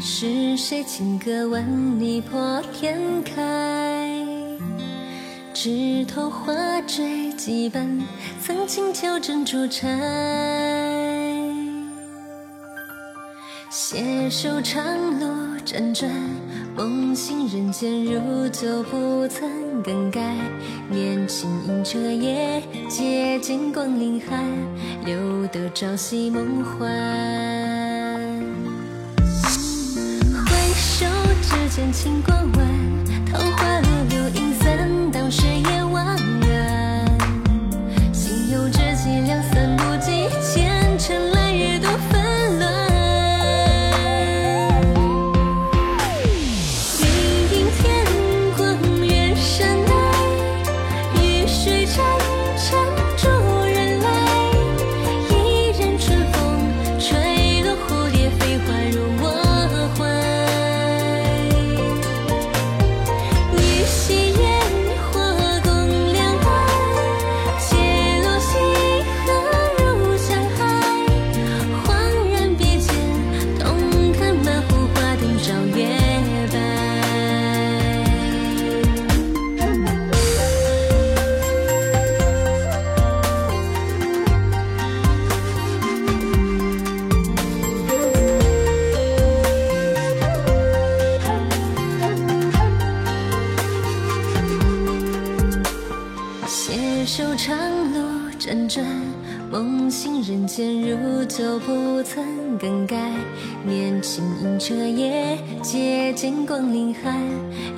是谁轻歌万里破天开。枝头花坠几瓣，曾经挑珍珠钗。携手长路辗转，梦醒人间如旧，不曾更改。年轻迎彻夜，借金光凌寒，留得朝夕梦幻。只见清光照月白。携手长路辗转，梦醒人间如旧，不曾更改。年轻迎彻夜，借剑光凌寒，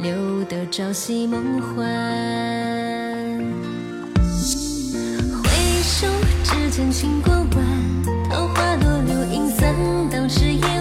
留得朝夕梦幻。回首只见清光晚，桃花落柳影散，当时也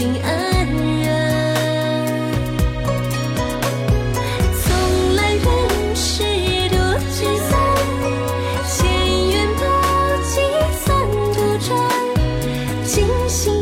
心安然。从来人事多聚散，前缘不计算不转，惊心。